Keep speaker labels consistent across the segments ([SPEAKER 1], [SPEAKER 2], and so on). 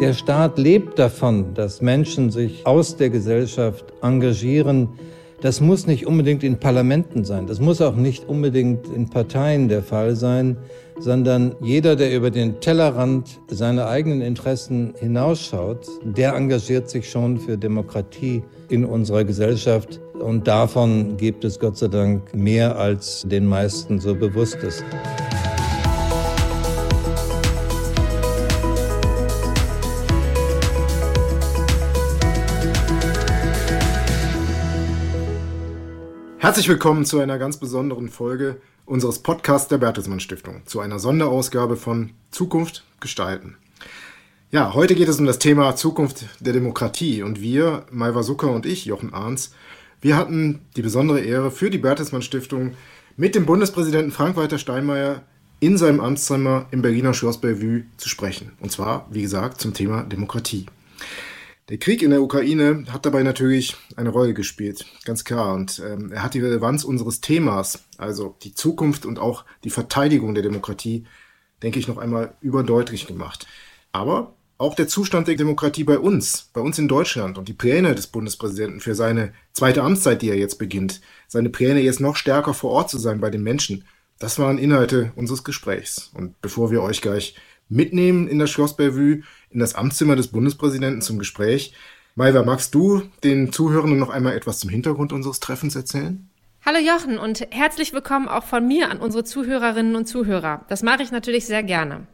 [SPEAKER 1] Der Staat lebt davon, dass Menschen sich aus der Gesellschaft engagieren. Das muss nicht unbedingt in Parlamenten sein, das muss auch nicht unbedingt in Parteien der Fall sein, sondern jeder, der über den Tellerrand seiner eigenen Interessen hinausschaut, der engagiert sich schon für Demokratie in unserer Gesellschaft. Und davon gibt es Gott sei Dank mehr, als den meisten so bewusst ist.
[SPEAKER 2] Herzlich willkommen zu einer ganz besonderen Folge unseres Podcasts der Bertelsmann Stiftung, zu einer Sonderausgabe von Zukunft gestalten. Ja, heute geht es um das Thema Zukunft der Demokratie und wir, Malva Zucker und ich, Jochen Arns, wir hatten die besondere Ehre für die Bertelsmann Stiftung mit dem Bundespräsidenten Frank-Walter Steinmeier in seinem Amtszimmer im Berliner Schloss Bellevue zu sprechen. Und zwar, wie gesagt, zum Thema Demokratie. Der Krieg in der Ukraine hat dabei natürlich eine Rolle gespielt, ganz klar. Und ähm, er hat die Relevanz unseres Themas, also die Zukunft und auch die Verteidigung der Demokratie, denke ich, noch einmal überdeutlich gemacht. Aber auch der Zustand der Demokratie bei uns, bei uns in Deutschland und die Pläne des Bundespräsidenten für seine zweite Amtszeit, die er jetzt beginnt, seine Pläne jetzt noch stärker vor Ort zu sein bei den Menschen, das waren Inhalte unseres Gesprächs. Und bevor wir euch gleich mitnehmen in das Schloss Bellevue, in das Amtszimmer des Bundespräsidenten zum Gespräch. Maiva, magst du den Zuhörenden noch einmal etwas zum Hintergrund unseres Treffens erzählen?
[SPEAKER 3] Hallo Jochen und herzlich willkommen auch von mir an unsere Zuhörerinnen und Zuhörer. Das mache ich natürlich sehr gerne.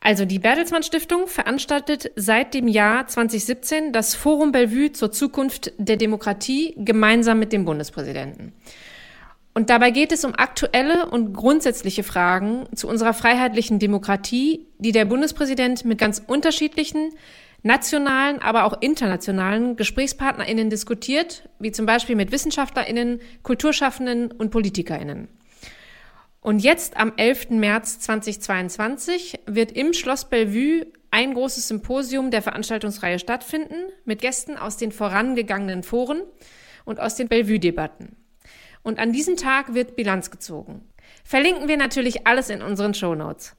[SPEAKER 3] Also die Bertelsmann Stiftung veranstaltet seit dem Jahr 2017 das Forum Bellevue zur Zukunft der Demokratie gemeinsam mit dem Bundespräsidenten. Und dabei geht es um aktuelle und grundsätzliche Fragen zu unserer freiheitlichen Demokratie, die der Bundespräsident mit ganz unterschiedlichen nationalen, aber auch internationalen GesprächspartnerInnen diskutiert, wie zum Beispiel mit WissenschaftlerInnen, Kulturschaffenden und PolitikerInnen. Und jetzt am 11. März 2022 wird im Schloss Bellevue ein großes Symposium der Veranstaltungsreihe stattfinden mit Gästen aus den vorangegangenen Foren und aus den Bellevue-Debatten. Und an diesem Tag wird Bilanz gezogen. Verlinken wir natürlich alles in unseren Show Notes.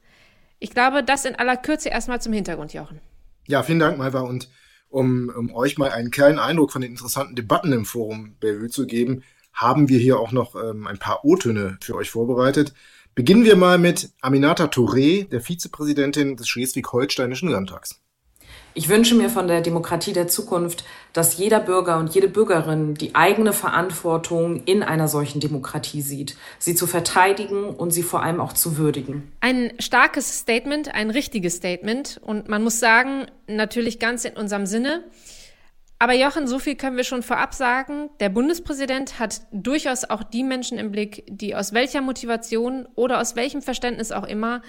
[SPEAKER 3] Ich glaube, das in aller Kürze erstmal zum Hintergrund, Jochen.
[SPEAKER 2] Ja, vielen Dank, Malva. Und um, um euch mal einen kleinen Eindruck von den interessanten Debatten im Forum Bellevue zu geben, haben wir hier auch noch ähm, ein paar O-Töne für euch vorbereitet. Beginnen wir mal mit Aminata Touré, der Vizepräsidentin des Schleswig-Holsteinischen Landtags.
[SPEAKER 4] Ich wünsche mir von der Demokratie der Zukunft, dass jeder Bürger und jede Bürgerin die eigene Verantwortung in einer solchen Demokratie sieht, sie zu verteidigen und sie vor allem auch zu würdigen.
[SPEAKER 3] Ein starkes Statement, ein richtiges Statement und man muss sagen, natürlich ganz in unserem Sinne. Aber Jochen, so viel können wir schon vorab sagen. Der Bundespräsident hat durchaus auch die Menschen im Blick, die aus welcher Motivation oder aus welchem Verständnis auch immer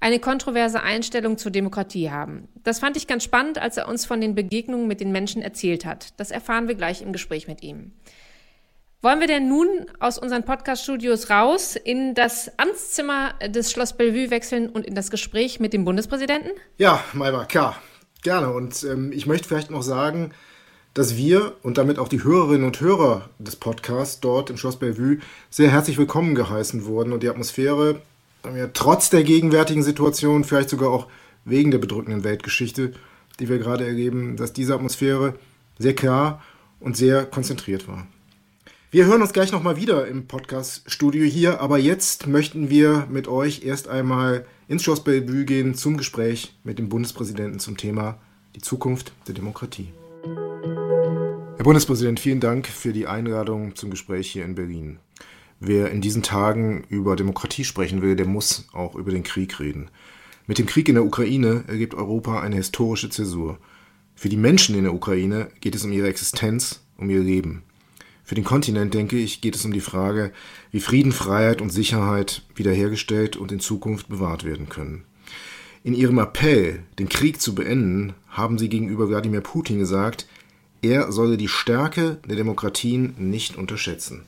[SPEAKER 3] eine kontroverse Einstellung zur Demokratie haben. Das fand ich ganz spannend, als er uns von den Begegnungen mit den Menschen erzählt hat. Das erfahren wir gleich im Gespräch mit ihm. Wollen wir denn nun aus unseren Podcast-Studios raus in das Amtszimmer des Schloss Bellevue wechseln und in das Gespräch mit dem Bundespräsidenten?
[SPEAKER 2] Ja, Malva, klar, gerne. Und ähm, ich möchte vielleicht noch sagen, dass wir und damit auch die Hörerinnen und Hörer des Podcasts dort im Schloss Bellevue sehr herzlich willkommen geheißen wurden und die Atmosphäre trotz der gegenwärtigen Situation, vielleicht sogar auch wegen der bedrückenden Weltgeschichte, die wir gerade erleben, dass diese Atmosphäre sehr klar und sehr konzentriert war. Wir hören uns gleich nochmal wieder im Podcast-Studio hier, aber jetzt möchten wir mit euch erst einmal ins Schloss Bellevue gehen zum Gespräch mit dem Bundespräsidenten zum Thema die Zukunft der Demokratie. Herr Bundespräsident, vielen Dank für die Einladung zum Gespräch hier in Berlin. Wer in diesen Tagen über Demokratie sprechen will, der muss auch über den Krieg reden. Mit dem Krieg in der Ukraine ergibt Europa eine historische Zäsur. Für die Menschen in der Ukraine geht es um ihre Existenz, um ihr Leben. Für den Kontinent, denke ich, geht es um die Frage, wie Frieden, Freiheit und Sicherheit wiederhergestellt und in Zukunft bewahrt werden können. In ihrem Appell, den Krieg zu beenden, haben sie gegenüber Wladimir Putin gesagt, er solle die Stärke der Demokratien nicht unterschätzen.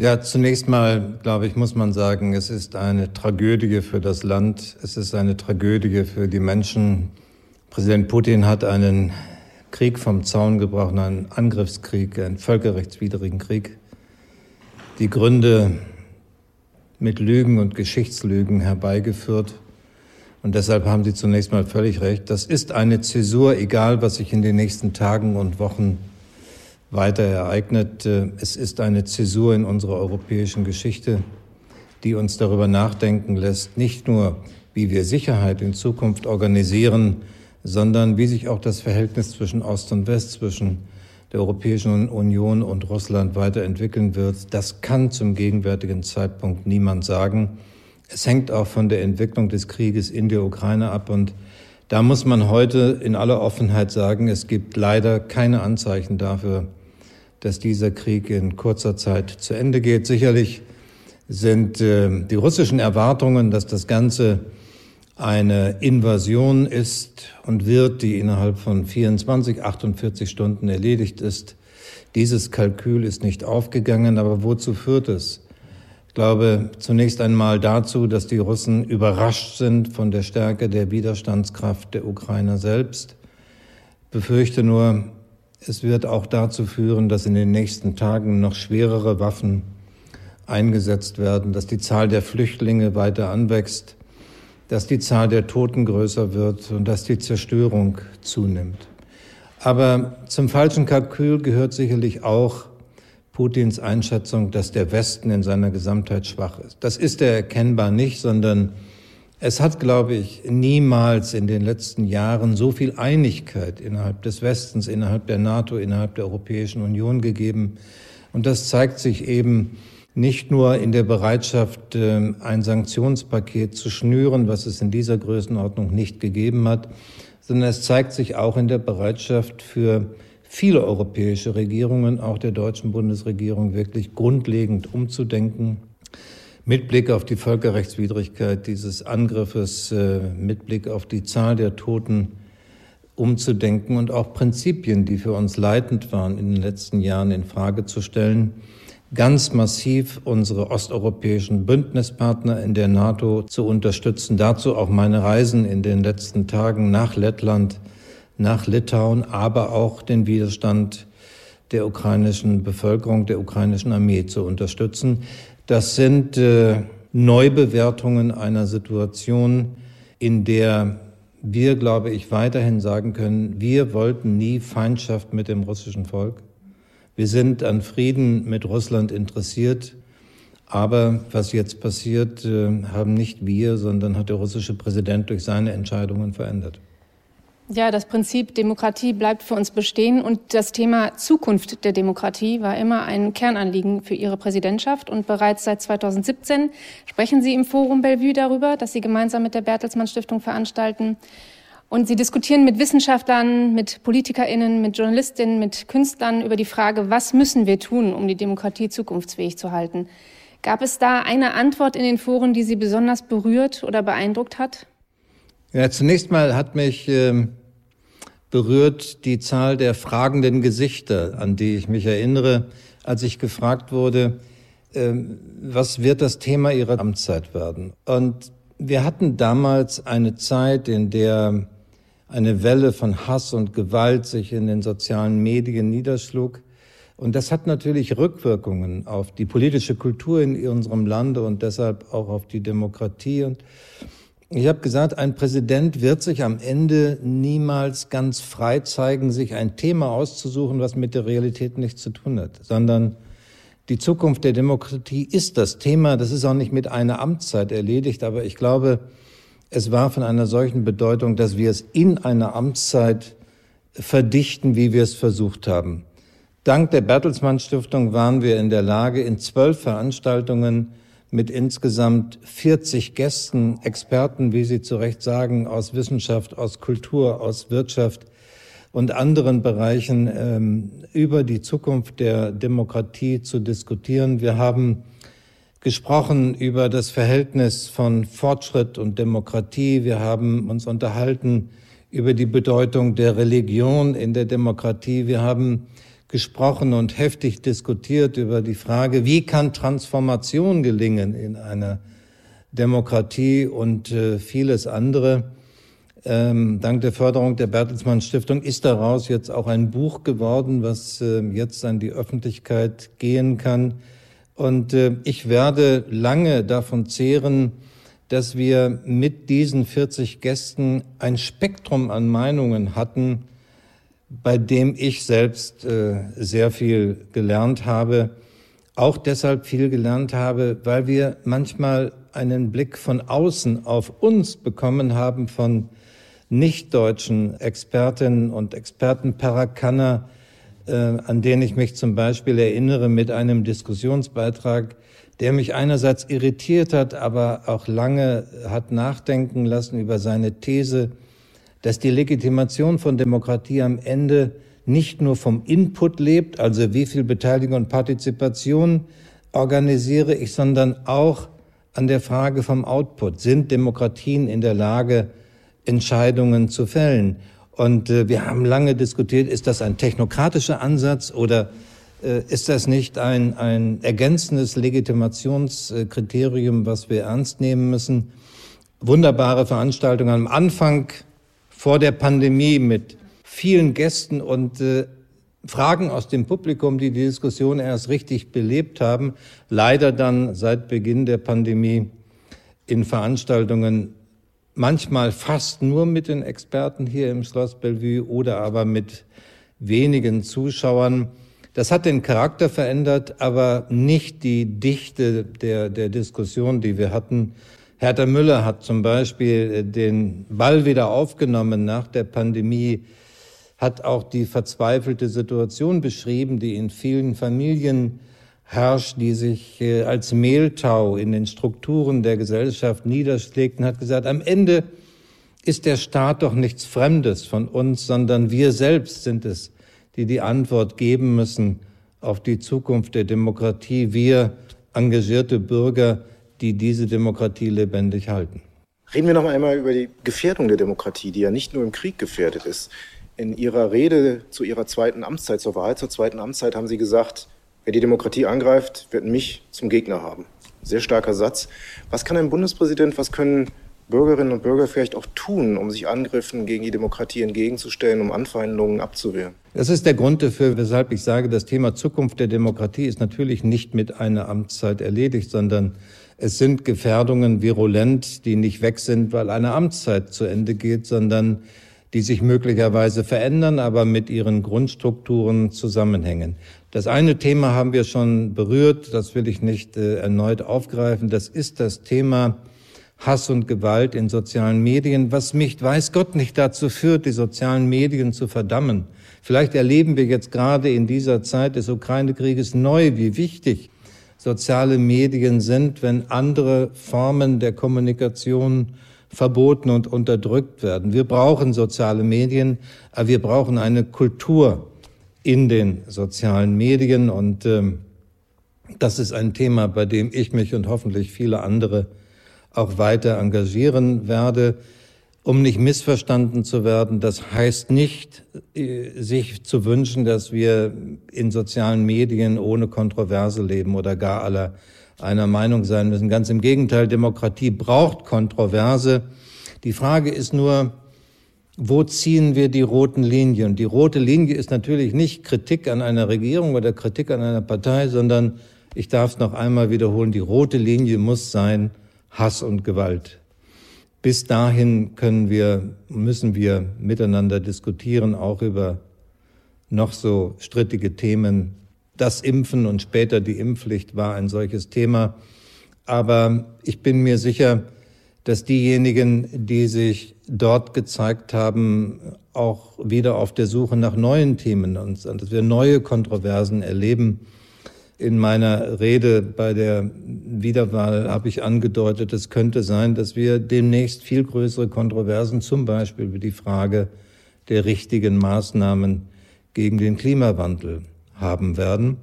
[SPEAKER 1] Ja, zunächst mal, glaube ich, muss man sagen, es ist eine Tragödie für das Land. Es ist eine Tragödie für die Menschen. Präsident Putin hat einen Krieg vom Zaun gebrochen, einen Angriffskrieg, einen völkerrechtswidrigen Krieg. Die Gründe mit Lügen und Geschichtslügen herbeigeführt. Und deshalb haben Sie zunächst mal völlig recht. Das ist eine Zäsur, egal was sich in den nächsten Tagen und Wochen weiter ereignet. Es ist eine Zäsur in unserer europäischen Geschichte, die uns darüber nachdenken lässt, nicht nur, wie wir Sicherheit in Zukunft organisieren, sondern wie sich auch das Verhältnis zwischen Ost und West, zwischen der Europäischen Union und Russland weiterentwickeln wird. Das kann zum gegenwärtigen Zeitpunkt niemand sagen. Es hängt auch von der Entwicklung des Krieges in der Ukraine ab und da muss man heute in aller Offenheit sagen, es gibt leider keine Anzeichen dafür, dass dieser Krieg in kurzer Zeit zu Ende geht. Sicherlich sind äh, die russischen Erwartungen, dass das Ganze eine Invasion ist und wird, die innerhalb von 24, 48 Stunden erledigt ist. Dieses Kalkül ist nicht aufgegangen, aber wozu führt es? Ich glaube zunächst einmal dazu, dass die Russen überrascht sind von der Stärke der Widerstandskraft der Ukrainer selbst. Befürchte nur, es wird auch dazu führen, dass in den nächsten Tagen noch schwerere Waffen eingesetzt werden, dass die Zahl der Flüchtlinge weiter anwächst, dass die Zahl der Toten größer wird und dass die Zerstörung zunimmt. Aber zum falschen Kalkül gehört sicherlich auch Putins Einschätzung, dass der Westen in seiner Gesamtheit schwach ist. Das ist er erkennbar nicht, sondern es hat, glaube ich, niemals in den letzten Jahren so viel Einigkeit innerhalb des Westens, innerhalb der NATO, innerhalb der Europäischen Union gegeben. Und das zeigt sich eben nicht nur in der Bereitschaft, ähm, ein Sanktionspaket zu schnüren, was es in dieser Größenordnung nicht gegeben hat, sondern es zeigt sich auch in der Bereitschaft für viele europäische Regierungen, auch der deutschen Bundesregierung, wirklich grundlegend umzudenken. Mit Blick auf die Völkerrechtswidrigkeit dieses Angriffes, äh, mit Blick auf die Zahl der Toten umzudenken und auch Prinzipien, die für uns leitend waren, in den letzten Jahren in Frage zu stellen ganz massiv unsere osteuropäischen Bündnispartner in der NATO zu unterstützen. Dazu auch meine Reisen in den letzten Tagen nach Lettland, nach Litauen, aber auch den Widerstand der ukrainischen Bevölkerung, der ukrainischen Armee zu unterstützen. Das sind äh, Neubewertungen einer Situation, in der wir, glaube ich, weiterhin sagen können, wir wollten nie Feindschaft mit dem russischen Volk. Wir sind an Frieden mit Russland interessiert. Aber was jetzt passiert, äh, haben nicht wir, sondern hat der russische Präsident durch seine Entscheidungen verändert.
[SPEAKER 3] Ja, das Prinzip Demokratie bleibt für uns bestehen und das Thema Zukunft der Demokratie war immer ein Kernanliegen für Ihre Präsidentschaft und bereits seit 2017 sprechen Sie im Forum Bellevue darüber, dass Sie gemeinsam mit der Bertelsmann Stiftung veranstalten. Und sie diskutieren mit Wissenschaftlern, mit PolitikerInnen, mit Journalistinnen, mit Künstlern über die Frage, was müssen wir tun, um die Demokratie zukunftsfähig zu halten. Gab es da eine Antwort in den Foren, die Sie besonders berührt oder beeindruckt hat?
[SPEAKER 1] Ja, zunächst mal hat mich äh, berührt die Zahl der fragenden Gesichter, an die ich mich erinnere, als ich gefragt wurde, äh, was wird das Thema Ihrer Amtszeit werden? Und wir hatten damals eine Zeit, in der eine Welle von Hass und Gewalt sich in den sozialen Medien niederschlug. Und das hat natürlich Rückwirkungen auf die politische Kultur in unserem Lande und deshalb auch auf die Demokratie. Und ich habe gesagt, ein Präsident wird sich am Ende niemals ganz frei zeigen, sich ein Thema auszusuchen, was mit der Realität nichts zu tun hat, sondern die Zukunft der Demokratie ist das Thema. Das ist auch nicht mit einer Amtszeit erledigt, aber ich glaube, es war von einer solchen Bedeutung, dass wir es in einer Amtszeit verdichten, wie wir es versucht haben. Dank der Bertelsmann Stiftung waren wir in der Lage, in zwölf Veranstaltungen mit insgesamt 40 Gästen, Experten, wie Sie zu Recht sagen, aus Wissenschaft, aus Kultur, aus Wirtschaft und anderen Bereichen ähm, über die Zukunft der Demokratie zu diskutieren. Wir haben gesprochen über das Verhältnis von Fortschritt und Demokratie. Wir haben uns unterhalten über die Bedeutung der Religion in der Demokratie. Wir haben gesprochen und heftig diskutiert über die Frage, wie kann Transformation gelingen in einer Demokratie und äh, vieles andere. Ähm, dank der Förderung der Bertelsmann Stiftung ist daraus jetzt auch ein Buch geworden, was äh, jetzt an die Öffentlichkeit gehen kann und äh, ich werde lange davon zehren, dass wir mit diesen 40 Gästen ein Spektrum an Meinungen hatten, bei dem ich selbst äh, sehr viel gelernt habe. Auch deshalb viel gelernt habe, weil wir manchmal einen Blick von außen auf uns bekommen haben von nicht-deutschen Expertinnen und Experten Parakanner, äh, an denen ich mich zum Beispiel erinnere mit einem Diskussionsbeitrag, der mich einerseits irritiert hat, aber auch lange hat nachdenken lassen über seine These, dass die Legitimation von Demokratie am Ende nicht nur vom Input lebt, also wie viel Beteiligung und Partizipation organisiere ich, sondern auch an der Frage vom Output. Sind Demokratien in der Lage, Entscheidungen zu fällen? Und äh, wir haben lange diskutiert, ist das ein technokratischer Ansatz oder äh, ist das nicht ein, ein ergänzendes Legitimationskriterium, was wir ernst nehmen müssen? Wunderbare Veranstaltungen am Anfang vor der Pandemie mit vielen Gästen und äh, Fragen aus dem Publikum, die die Diskussion erst richtig belebt haben. Leider dann seit Beginn der Pandemie in Veranstaltungen manchmal fast nur mit den Experten hier im Schloss Bellevue oder aber mit wenigen Zuschauern. Das hat den Charakter verändert, aber nicht die Dichte der, der Diskussion, die wir hatten. Hertha Müller hat zum Beispiel äh, den Ball wieder aufgenommen nach der Pandemie, hat auch die verzweifelte Situation beschrieben, die in vielen Familien herrscht, die sich äh, als Mehltau in den Strukturen der Gesellschaft niederschlägt und hat gesagt, am Ende ist der Staat doch nichts Fremdes von uns, sondern wir selbst sind es, die die Antwort geben müssen auf die Zukunft der Demokratie. Wir, engagierte Bürger, die diese Demokratie lebendig halten.
[SPEAKER 2] Reden wir noch einmal über die Gefährdung der Demokratie, die ja nicht nur im Krieg gefährdet ist. In Ihrer Rede zu Ihrer zweiten Amtszeit, zur Wahl zur zweiten Amtszeit, haben Sie gesagt, wer die Demokratie angreift, wird mich zum Gegner haben. Sehr starker Satz. Was kann ein Bundespräsident, was können Bürgerinnen und Bürger vielleicht auch tun, um sich Angriffen gegen die Demokratie entgegenzustellen, um Anfeindungen abzuwehren?
[SPEAKER 1] Das ist der Grund dafür, weshalb ich sage, das Thema Zukunft der Demokratie ist natürlich nicht mit einer Amtszeit erledigt, sondern es sind Gefährdungen virulent, die nicht weg sind, weil eine Amtszeit zu Ende geht, sondern die sich möglicherweise verändern, aber mit ihren Grundstrukturen zusammenhängen. Das eine Thema haben wir schon berührt, das will ich nicht äh, erneut aufgreifen. Das ist das Thema Hass und Gewalt in sozialen Medien, was mich, weiß Gott, nicht dazu führt, die sozialen Medien zu verdammen. Vielleicht erleben wir jetzt gerade in dieser Zeit des Ukraine-Krieges neu, wie wichtig soziale Medien sind, wenn andere Formen der Kommunikation verboten und unterdrückt werden. Wir brauchen soziale Medien, aber wir brauchen eine Kultur in den sozialen Medien und ähm, das ist ein Thema, bei dem ich mich und hoffentlich viele andere auch weiter engagieren werde um nicht missverstanden zu werden, das heißt nicht, äh, sich zu wünschen, dass wir in sozialen Medien ohne Kontroverse leben oder gar aller einer Meinung sein müssen. Ganz im Gegenteil, Demokratie braucht Kontroverse. Die Frage ist nur, wo ziehen wir die roten Linien? Die rote Linie ist natürlich nicht Kritik an einer Regierung oder Kritik an einer Partei, sondern ich darf es noch einmal wiederholen, die rote Linie muss sein Hass und Gewalt. Bis dahin können wir, müssen wir miteinander diskutieren, auch über noch so strittige Themen. Das Impfen und später die Impfpflicht war ein solches Thema. Aber ich bin mir sicher, dass diejenigen, die sich dort gezeigt haben, auch wieder auf der Suche nach neuen Themen und dass wir neue Kontroversen erleben, in meiner Rede bei der Wiederwahl habe ich angedeutet, es könnte sein, dass wir demnächst viel größere Kontroversen, zum Beispiel über die Frage der richtigen Maßnahmen gegen den Klimawandel haben werden.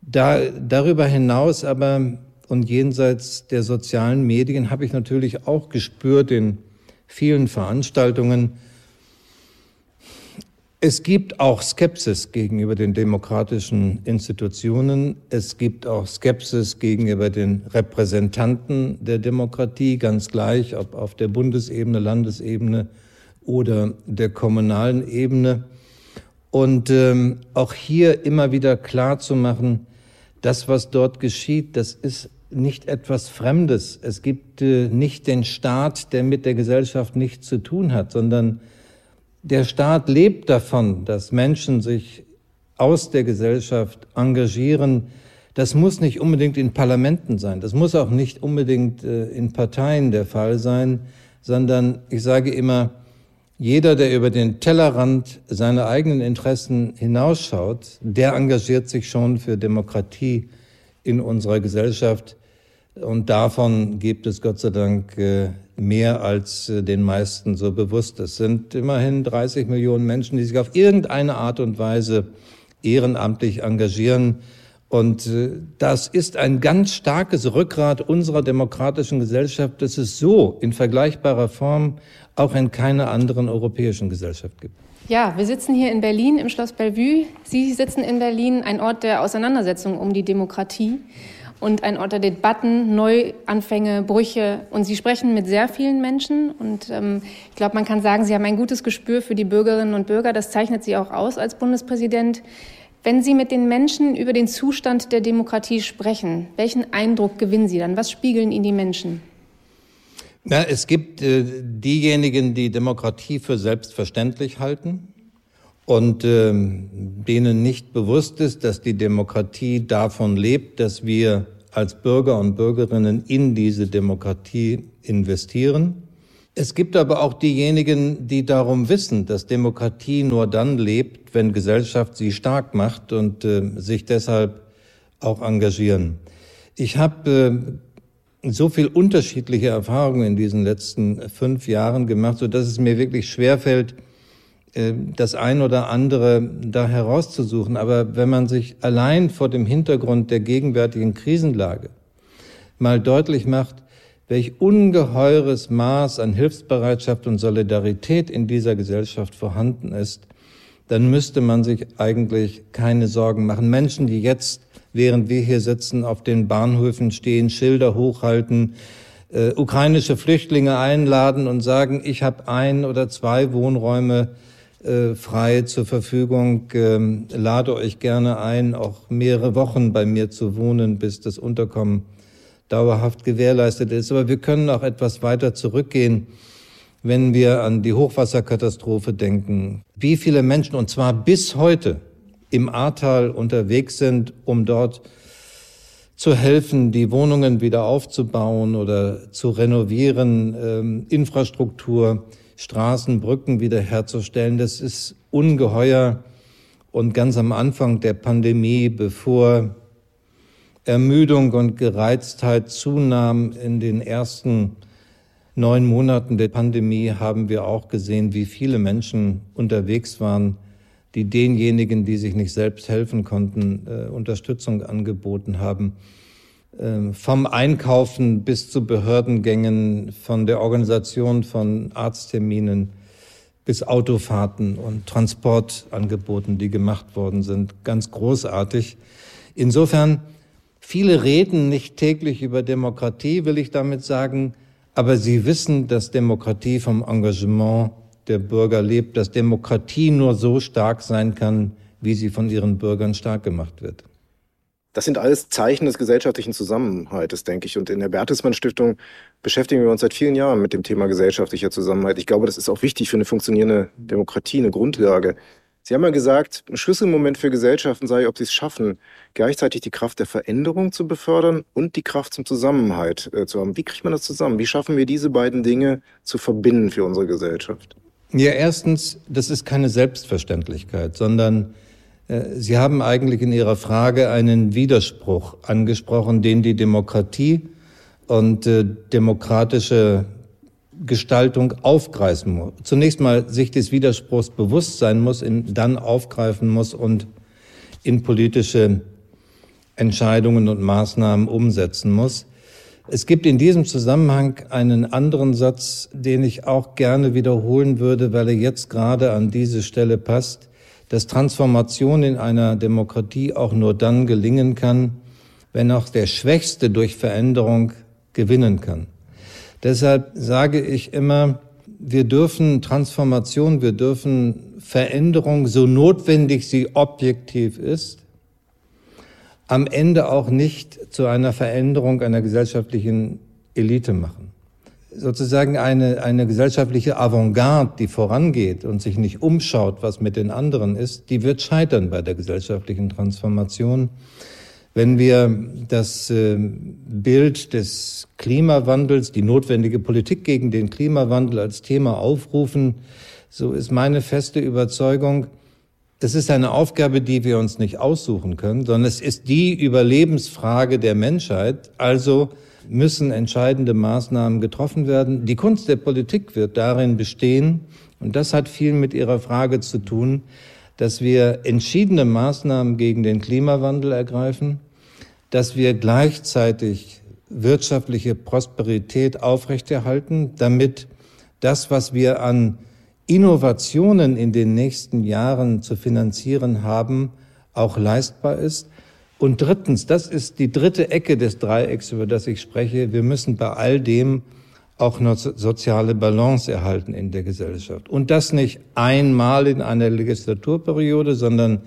[SPEAKER 1] Da, darüber hinaus aber und jenseits der sozialen Medien habe ich natürlich auch gespürt in vielen Veranstaltungen, es gibt auch Skepsis gegenüber den demokratischen Institutionen. Es gibt auch Skepsis gegenüber den Repräsentanten der Demokratie, ganz gleich, ob auf der Bundesebene, Landesebene oder der kommunalen Ebene. Und ähm, auch hier immer wieder klar zu machen, das, was dort geschieht, das ist nicht etwas Fremdes. Es gibt äh, nicht den Staat, der mit der Gesellschaft nichts zu tun hat, sondern der Staat lebt davon, dass Menschen sich aus der Gesellschaft engagieren. Das muss nicht unbedingt in Parlamenten sein. Das muss auch nicht unbedingt äh, in Parteien der Fall sein, sondern ich sage immer, jeder, der über den Tellerrand seiner eigenen Interessen hinausschaut, der engagiert sich schon für Demokratie in unserer Gesellschaft. Und davon gibt es Gott sei Dank äh, mehr als äh, den meisten so bewusst. Es sind immerhin 30 Millionen Menschen, die sich auf irgendeine Art und Weise ehrenamtlich engagieren. Und äh, das ist ein ganz starkes Rückgrat unserer demokratischen Gesellschaft, das es so in vergleichbarer Form auch in keiner anderen europäischen Gesellschaft gibt.
[SPEAKER 3] Ja, wir sitzen hier in Berlin im Schloss Bellevue. Sie sitzen in Berlin, ein Ort der Auseinandersetzung um die Demokratie und ein Ort der Debatten, Neuanfänge, Brüche. Und Sie sprechen mit sehr vielen Menschen. Und ähm, ich glaube, man kann sagen, Sie haben ein gutes Gespür für die Bürgerinnen und Bürger. Das zeichnet Sie auch aus als Bundespräsident. Wenn Sie mit den Menschen über den Zustand der Demokratie sprechen, welchen Eindruck gewinnen Sie dann? Was spiegeln Ihnen die Menschen?
[SPEAKER 1] Na, es gibt äh, diejenigen, die Demokratie für selbstverständlich halten und äh, denen nicht bewusst ist, dass die Demokratie davon lebt, dass wir als Bürger und Bürgerinnen in diese Demokratie investieren. Es gibt aber auch diejenigen, die darum wissen, dass Demokratie nur dann lebt, wenn Gesellschaft sie stark macht und äh, sich deshalb auch engagieren. Ich habe äh, so viel unterschiedliche Erfahrungen in diesen letzten fünf Jahren gemacht, so dass es mir wirklich schwerfällt, das ein oder andere da herauszusuchen. Aber wenn man sich allein vor dem Hintergrund der gegenwärtigen Krisenlage mal deutlich macht, welch ungeheures Maß an Hilfsbereitschaft und Solidarität in dieser Gesellschaft vorhanden ist, dann müsste man sich eigentlich keine Sorgen machen. Menschen, die jetzt während wir hier sitzen, auf den Bahnhöfen stehen, Schilder hochhalten, äh, ukrainische Flüchtlinge einladen und sagen, ich habe ein oder zwei Wohnräume äh, frei zur Verfügung, ähm, lade euch gerne ein, auch mehrere Wochen bei mir zu wohnen, bis das Unterkommen dauerhaft gewährleistet ist. Aber wir können auch etwas weiter zurückgehen, wenn wir an die Hochwasserkatastrophe denken. Wie viele Menschen, und zwar bis heute, im Ahrtal unterwegs sind, um dort zu helfen, die Wohnungen wieder aufzubauen oder zu renovieren, ähm, Infrastruktur, Straßen, Brücken wiederherzustellen. Das ist ungeheuer. Und ganz am Anfang der Pandemie, bevor Ermüdung und Gereiztheit zunahm in den ersten neun Monaten der Pandemie, haben wir auch gesehen, wie viele Menschen unterwegs waren, die denjenigen, die sich nicht selbst helfen konnten, äh, Unterstützung angeboten haben. Äh, vom Einkaufen bis zu Behördengängen, von der Organisation von Arztterminen bis Autofahrten und Transportangeboten, die gemacht worden sind. Ganz großartig. Insofern, viele reden nicht täglich über Demokratie, will ich damit sagen, aber sie wissen, dass Demokratie vom Engagement der Bürger lebt, dass Demokratie nur so stark sein kann, wie sie von ihren Bürgern stark gemacht wird.
[SPEAKER 2] Das sind alles Zeichen des gesellschaftlichen Zusammenhaltes, denke ich. Und in der Bertelsmann Stiftung beschäftigen wir uns seit vielen Jahren mit dem Thema gesellschaftlicher Zusammenhalt. Ich glaube, das ist auch wichtig für eine funktionierende Demokratie, eine Grundlage. Sie haben ja gesagt, ein Schlüsselmoment für Gesellschaften sei, ob sie es schaffen, gleichzeitig die Kraft der Veränderung zu befördern und die Kraft zum Zusammenhalt äh, zu haben. Wie kriegt man das zusammen? Wie schaffen wir diese beiden Dinge zu verbinden für unsere Gesellschaft?
[SPEAKER 1] Ja, erstens, das ist keine Selbstverständlichkeit, sondern Sie haben eigentlich in Ihrer Frage einen Widerspruch angesprochen, den die Demokratie und äh, demokratische Gestaltung aufgreifen muss. Zunächst mal sich des Widerspruchs bewusst sein muss, dann aufgreifen muss und in politische Entscheidungen und Maßnahmen umsetzen muss. Es gibt in diesem Zusammenhang einen anderen Satz, den ich auch gerne wiederholen würde, weil er jetzt gerade an diese Stelle passt, dass Transformation in einer Demokratie auch nur dann gelingen kann, wenn auch der Schwächste durch Veränderung gewinnen kann. Deshalb sage ich immer, wir dürfen Transformation, wir dürfen Veränderung, so notwendig sie objektiv ist, am Ende auch nicht zu einer Veränderung einer gesellschaftlichen Elite machen. Sozusagen eine, eine gesellschaftliche Avantgarde, die vorangeht und sich nicht umschaut, was mit den anderen ist, die wird scheitern bei der gesellschaftlichen Transformation. Wenn wir das äh, Bild des Klimawandels, die notwendige Politik gegen den Klimawandel als Thema aufrufen, so ist meine feste Überzeugung, das ist eine Aufgabe, die wir uns nicht aussuchen können, sondern es ist die Überlebensfrage der Menschheit. Also müssen entscheidende Maßnahmen getroffen werden. Die Kunst der Politik wird darin bestehen, und das hat viel mit Ihrer Frage zu tun, dass wir entschiedene Maßnahmen gegen den Klimawandel ergreifen, dass wir gleichzeitig wirtschaftliche Prosperität aufrechterhalten, damit das, was wir an Innovationen in den nächsten Jahren zu finanzieren haben, auch leistbar ist. Und drittens, das ist die dritte Ecke des Dreiecks, über das ich spreche, wir müssen bei all dem auch eine soziale Balance erhalten in der Gesellschaft. Und das nicht einmal in einer Legislaturperiode, sondern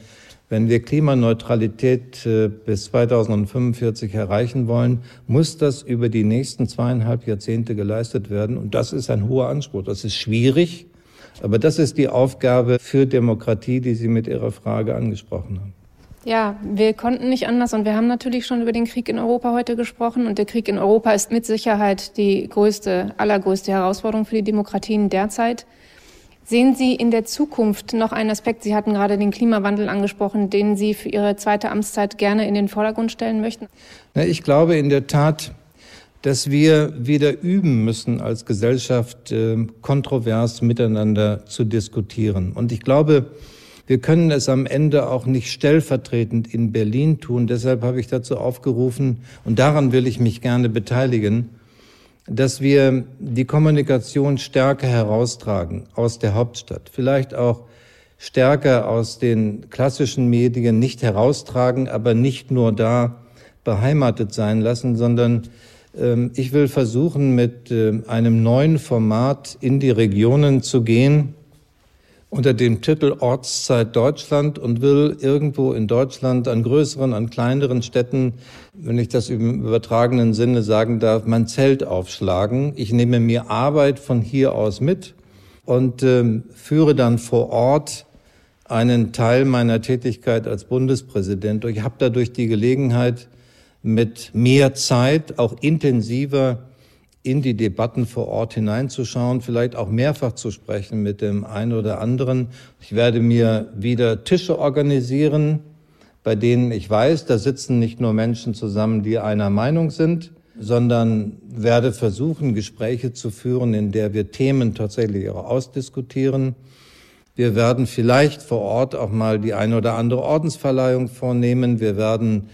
[SPEAKER 1] wenn wir Klimaneutralität äh, bis 2045 erreichen wollen, muss das über die nächsten zweieinhalb Jahrzehnte geleistet werden. Und das ist ein hoher Anspruch. Das ist schwierig. Aber das ist die Aufgabe für Demokratie, die Sie mit Ihrer Frage angesprochen haben.
[SPEAKER 3] Ja, wir konnten nicht anders und wir haben natürlich schon über den Krieg in Europa heute gesprochen und der Krieg in Europa ist mit Sicherheit die größte, allergrößte Herausforderung für die Demokratien derzeit. Sehen Sie in der Zukunft noch einen Aspekt, Sie hatten gerade den Klimawandel angesprochen, den Sie für Ihre zweite Amtszeit gerne in den Vordergrund stellen möchten?
[SPEAKER 1] Ich glaube in der Tat, dass wir wieder üben müssen, als Gesellschaft äh, kontrovers miteinander zu diskutieren. Und ich glaube, wir können es am Ende auch nicht stellvertretend in Berlin tun. Deshalb habe ich dazu aufgerufen, und daran will ich mich gerne beteiligen, dass wir die Kommunikation stärker heraustragen aus der Hauptstadt, vielleicht auch stärker aus den klassischen Medien nicht heraustragen, aber nicht nur da beheimatet sein lassen, sondern ähm, ich will versuchen, mit ähm, einem neuen Format in die Regionen zu gehen unter dem Titel Ortszeit Deutschland und will irgendwo in Deutschland an größeren, an kleineren Städten, wenn ich das im übertragenen Sinne sagen darf, mein Zelt aufschlagen. Ich nehme mir Arbeit von hier aus mit und äh, führe dann vor Ort einen Teil meiner Tätigkeit als Bundespräsident. Ich habe dadurch die Gelegenheit, mit mehr Zeit, auch intensiver in die Debatten vor Ort hineinzuschauen, vielleicht auch mehrfach zu sprechen mit dem einen oder anderen. Ich werde mir wieder Tische organisieren, bei denen ich weiß, da sitzen nicht nur Menschen zusammen, die einer Meinung sind, sondern werde versuchen, Gespräche zu führen, in der wir Themen tatsächlich auch ausdiskutieren. Wir werden vielleicht vor Ort auch mal die eine oder andere Ordensverleihung vornehmen. Wir werden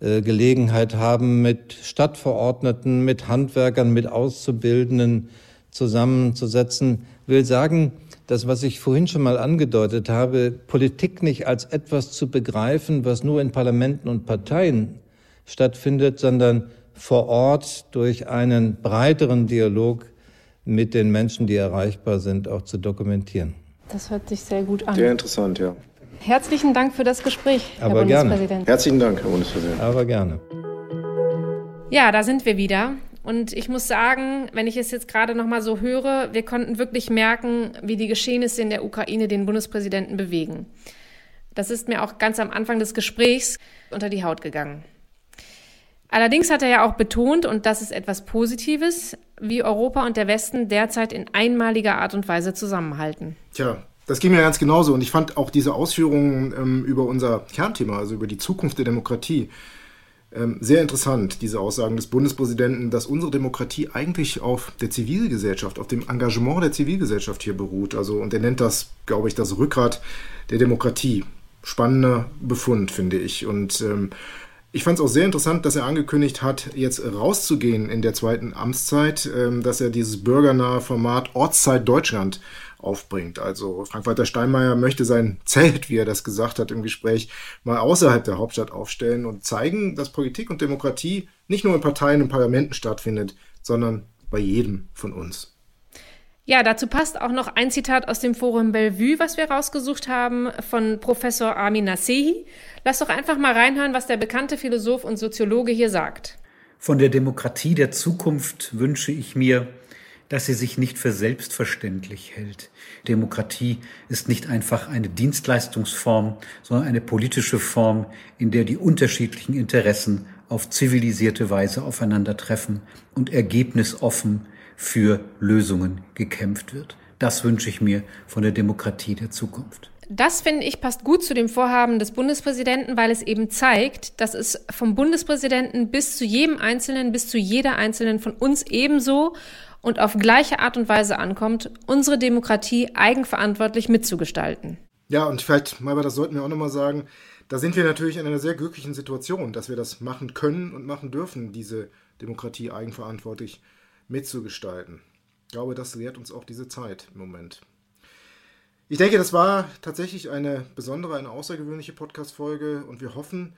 [SPEAKER 1] Gelegenheit haben, mit Stadtverordneten, mit Handwerkern, mit Auszubildenden zusammenzusetzen. Ich will sagen, das, was ich vorhin schon mal angedeutet habe, Politik nicht als etwas zu begreifen, was nur in Parlamenten und Parteien stattfindet, sondern vor Ort durch einen breiteren Dialog mit den Menschen, die erreichbar sind, auch zu dokumentieren.
[SPEAKER 3] Das hört sich sehr gut an.
[SPEAKER 2] Sehr interessant, ja.
[SPEAKER 3] Herzlichen Dank für das Gespräch,
[SPEAKER 1] Herr Aber Bundespräsident.
[SPEAKER 2] Gerne. Herzlichen Dank, Herr Bundespräsident.
[SPEAKER 1] Aber gerne.
[SPEAKER 3] Ja, da sind wir wieder. Und ich muss sagen, wenn ich es jetzt gerade noch mal so höre, wir konnten wirklich merken, wie die Geschehnisse in der Ukraine den Bundespräsidenten bewegen. Das ist mir auch ganz am Anfang des Gesprächs unter die Haut gegangen. Allerdings hat er ja auch betont, und das ist etwas Positives, wie Europa und der Westen derzeit in einmaliger Art und Weise zusammenhalten.
[SPEAKER 2] Tja, das ging mir ganz genauso. Und ich fand auch diese Ausführungen ähm, über unser Kernthema, also über die Zukunft der Demokratie, ähm, sehr interessant. Diese Aussagen des Bundespräsidenten, dass unsere Demokratie eigentlich auf der Zivilgesellschaft, auf dem Engagement der Zivilgesellschaft hier beruht. Also, und er nennt das, glaube ich, das Rückgrat der Demokratie. Spannender Befund, finde ich. Und ähm, ich fand es auch sehr interessant, dass er angekündigt hat, jetzt rauszugehen in der zweiten Amtszeit, ähm, dass er dieses bürgernahe Format Ortszeit Deutschland aufbringt. Also Frank-Walter Steinmeier möchte sein Zelt, wie er das gesagt hat im Gespräch, mal außerhalb der Hauptstadt aufstellen und zeigen, dass Politik und Demokratie nicht nur in Parteien und Parlamenten stattfindet, sondern bei jedem von uns.
[SPEAKER 3] Ja, dazu passt auch noch ein Zitat aus dem Forum Bellevue, was wir rausgesucht haben, von Professor Amin Nasehi. Lass doch einfach mal reinhören, was der bekannte Philosoph und Soziologe hier sagt.
[SPEAKER 5] Von der Demokratie der Zukunft wünsche ich mir, dass sie sich nicht für selbstverständlich hält. Demokratie ist nicht einfach eine Dienstleistungsform, sondern eine politische Form, in der die unterschiedlichen Interessen auf zivilisierte Weise aufeinandertreffen und ergebnisoffen für Lösungen gekämpft wird. Das wünsche ich mir von der Demokratie der Zukunft.
[SPEAKER 3] Das finde ich passt gut zu dem Vorhaben des Bundespräsidenten, weil es eben zeigt, dass es vom Bundespräsidenten bis zu jedem Einzelnen, bis zu jeder Einzelnen von uns ebenso und auf gleiche Art und Weise ankommt, unsere Demokratie eigenverantwortlich mitzugestalten.
[SPEAKER 2] Ja, und vielleicht, Malber, das sollten wir auch nochmal sagen, da sind wir natürlich in einer sehr glücklichen Situation, dass wir das machen können und machen dürfen, diese Demokratie eigenverantwortlich mitzugestalten. Ich glaube, das lehrt uns auch diese Zeit im Moment. Ich denke, das war tatsächlich eine besondere, eine außergewöhnliche Podcast-Folge und wir hoffen,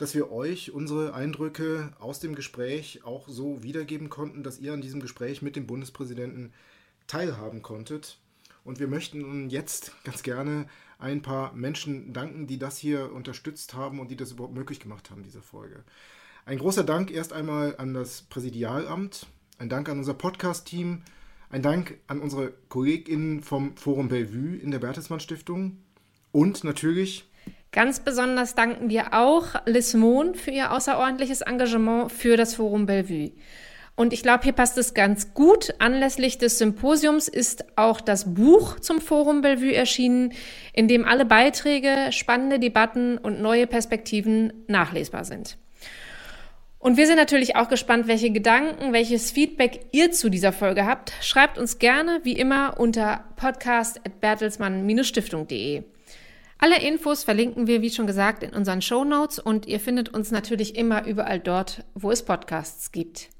[SPEAKER 2] dass wir euch unsere Eindrücke aus dem Gespräch auch so wiedergeben konnten, dass ihr an diesem Gespräch mit dem Bundespräsidenten teilhaben konntet. Und wir möchten jetzt ganz gerne ein paar Menschen danken, die das hier unterstützt haben und die das überhaupt möglich gemacht haben, diese Folge. Ein großer Dank erst einmal an das Präsidialamt, ein Dank an unser Podcast-Team, ein Dank an unsere KollegInnen vom Forum Bellevue in der Bertelsmann Stiftung und natürlich
[SPEAKER 3] Ganz besonders danken wir auch Liz Mohn für ihr außerordentliches Engagement für das Forum Bellevue. Und ich glaube, hier passt es ganz gut. Anlässlich des Symposiums ist auch das Buch zum Forum Bellevue erschienen, in dem alle Beiträge, spannende Debatten und neue Perspektiven nachlesbar sind. Und wir sind natürlich auch gespannt, welche Gedanken, welches Feedback ihr zu dieser Folge habt. Schreibt uns gerne, wie immer, unter podcast.bertelsmann-stiftung.de. Alle Infos verlinken wir, wie schon gesagt, in unseren Show Notes und ihr findet uns natürlich immer überall dort, wo es Podcasts gibt.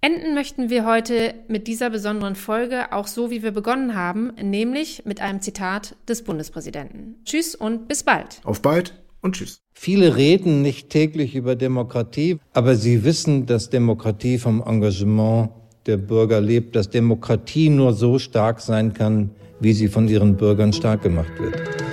[SPEAKER 3] Enden möchten wir heute mit dieser besonderen Folge auch so, wie wir begonnen haben, nämlich mit einem Zitat des Bundespräsidenten. Tschüss und bis bald.
[SPEAKER 2] Auf bald und tschüss.
[SPEAKER 1] Viele reden nicht täglich über Demokratie, aber sie wissen, dass Demokratie vom Engagement der Bürger lebt, dass Demokratie nur so stark sein kann, wie sie von ihren Bürgern stark gemacht wird.